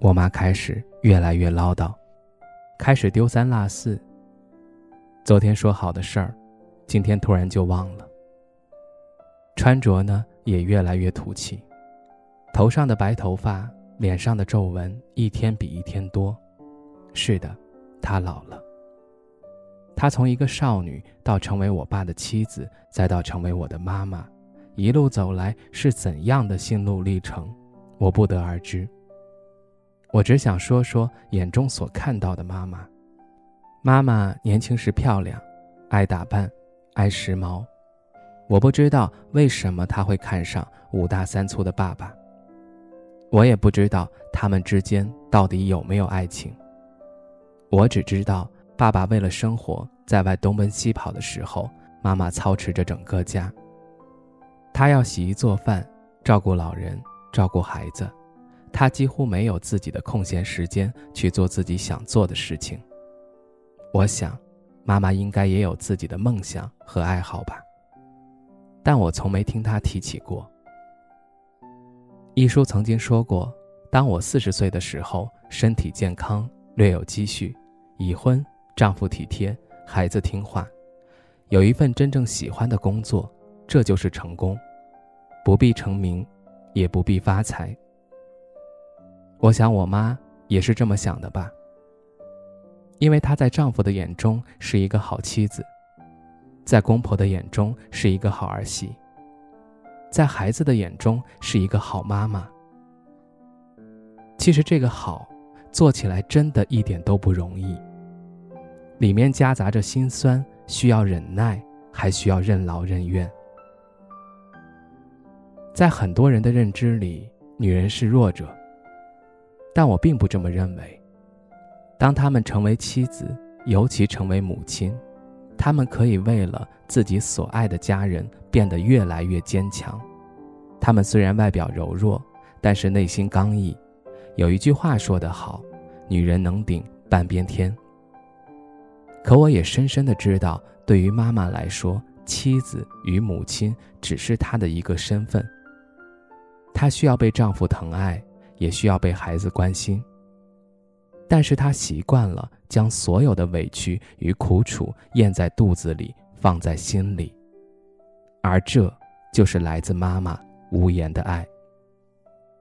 我妈开始。越来越唠叨，开始丢三落四。昨天说好的事儿，今天突然就忘了。穿着呢也越来越土气，头上的白头发，脸上的皱纹一天比一天多。是的，她老了。她从一个少女到成为我爸的妻子，再到成为我的妈妈，一路走来是怎样的心路历程，我不得而知。我只想说说眼中所看到的妈妈。妈妈年轻时漂亮，爱打扮，爱时髦。我不知道为什么她会看上五大三粗的爸爸。我也不知道他们之间到底有没有爱情。我只知道，爸爸为了生活在外东奔西跑的时候，妈妈操持着整个家。他要洗衣做饭，照顾老人，照顾孩子。他几乎没有自己的空闲时间去做自己想做的事情。我想，妈妈应该也有自己的梦想和爱好吧，但我从没听她提起过。一书曾经说过，当我四十岁的时候，身体健康，略有积蓄，已婚，丈夫体贴，孩子听话，有一份真正喜欢的工作，这就是成功，不必成名，也不必发财。我想，我妈也是这么想的吧。因为她在丈夫的眼中是一个好妻子，在公婆的眼中是一个好儿媳，在孩子的眼中是一个好妈妈。其实这个好，做起来真的一点都不容易，里面夹杂着心酸，需要忍耐，还需要任劳任怨。在很多人的认知里，女人是弱者。但我并不这么认为。当他们成为妻子，尤其成为母亲，他们可以为了自己所爱的家人变得越来越坚强。他们虽然外表柔弱，但是内心刚毅。有一句话说得好：“女人能顶半边天。”可我也深深的知道，对于妈妈来说，妻子与母亲只是她的一个身份。她需要被丈夫疼爱。也需要被孩子关心，但是他习惯了将所有的委屈与苦楚咽在肚子里，放在心里，而这就是来自妈妈无言的爱。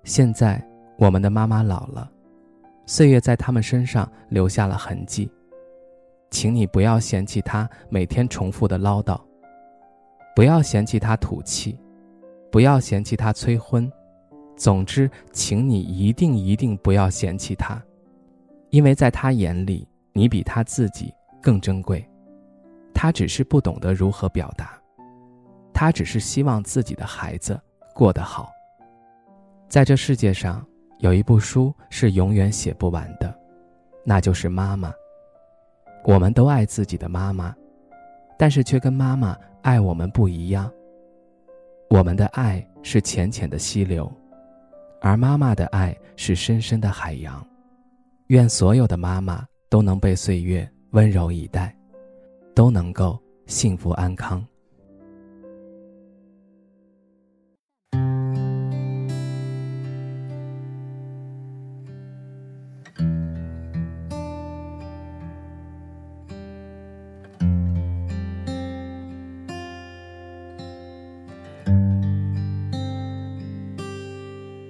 现在我们的妈妈老了，岁月在他们身上留下了痕迹，请你不要嫌弃她每天重复的唠叨，不要嫌弃她土气，不要嫌弃她催婚。总之，请你一定一定不要嫌弃他，因为在他眼里，你比他自己更珍贵。他只是不懂得如何表达，他只是希望自己的孩子过得好。在这世界上，有一部书是永远写不完的，那就是妈妈。我们都爱自己的妈妈，但是却跟妈妈爱我们不一样。我们的爱是浅浅的溪流。而妈妈的爱是深深的海洋，愿所有的妈妈都能被岁月温柔以待，都能够幸福安康。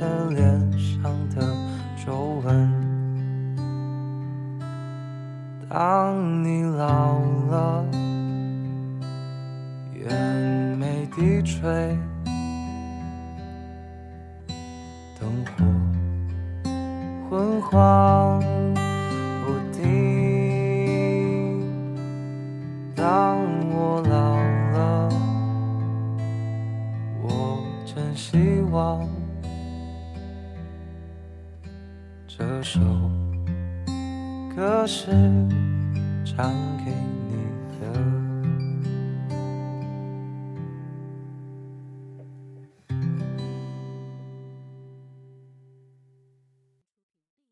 老的脸上的皱纹。当你老了，眼眉低垂，灯火昏黄不定。当我老了，我真希望首。歌是唱给你。